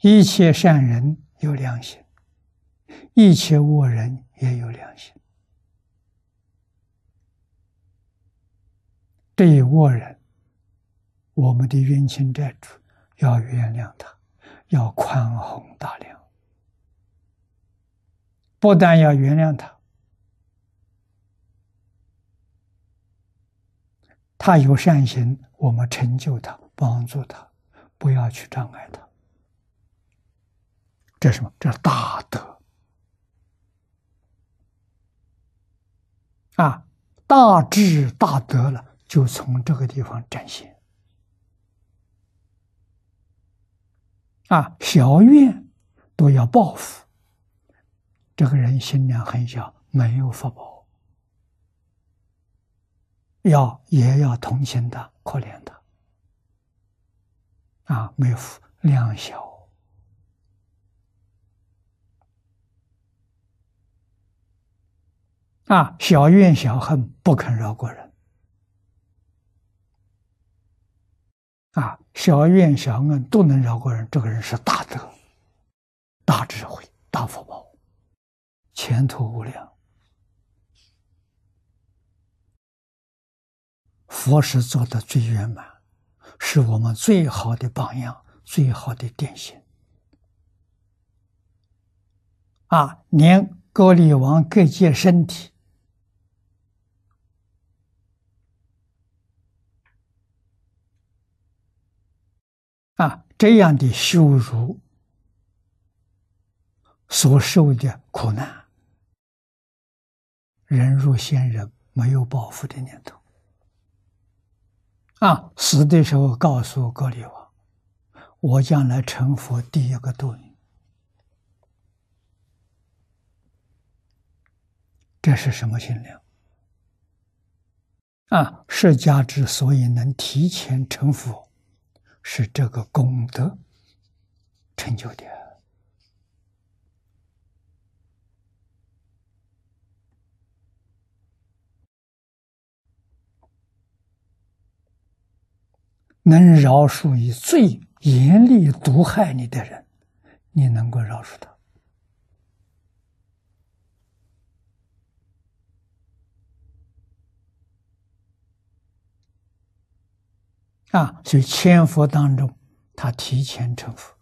一切善人有良心，一切恶人也有良心。这一恶人，我们的冤亲债主要原谅他，要宽宏大量。不但要原谅他，他有善行，我们成就他，帮助他，不要去障碍他。这是什么？这是大德啊！大智大德了。就从这个地方展现啊，小愿都要报复，这个人心量很小，没有福报，要也要同情他，可怜他啊，没福量小啊，小怨小恨，不肯饶过人。啊，小怨小恩都能饶过人，这个人是大德、大智慧、大福报，前途无量。佛是做的最圆满，是我们最好的榜样，最好的典型。啊，连高丽王各界身体。啊，这样的羞辱，所受的苦难，人入仙人没有报复的念头。啊，死的时候告诉格里王：“我将来成佛，第一个度你。”这是什么心量？啊，释迦之所以能提前成佛。是这个功德成就的，能饶恕以最严厉毒害你的人，你能够饶恕他。啊？所以千佛当中，他提前成佛。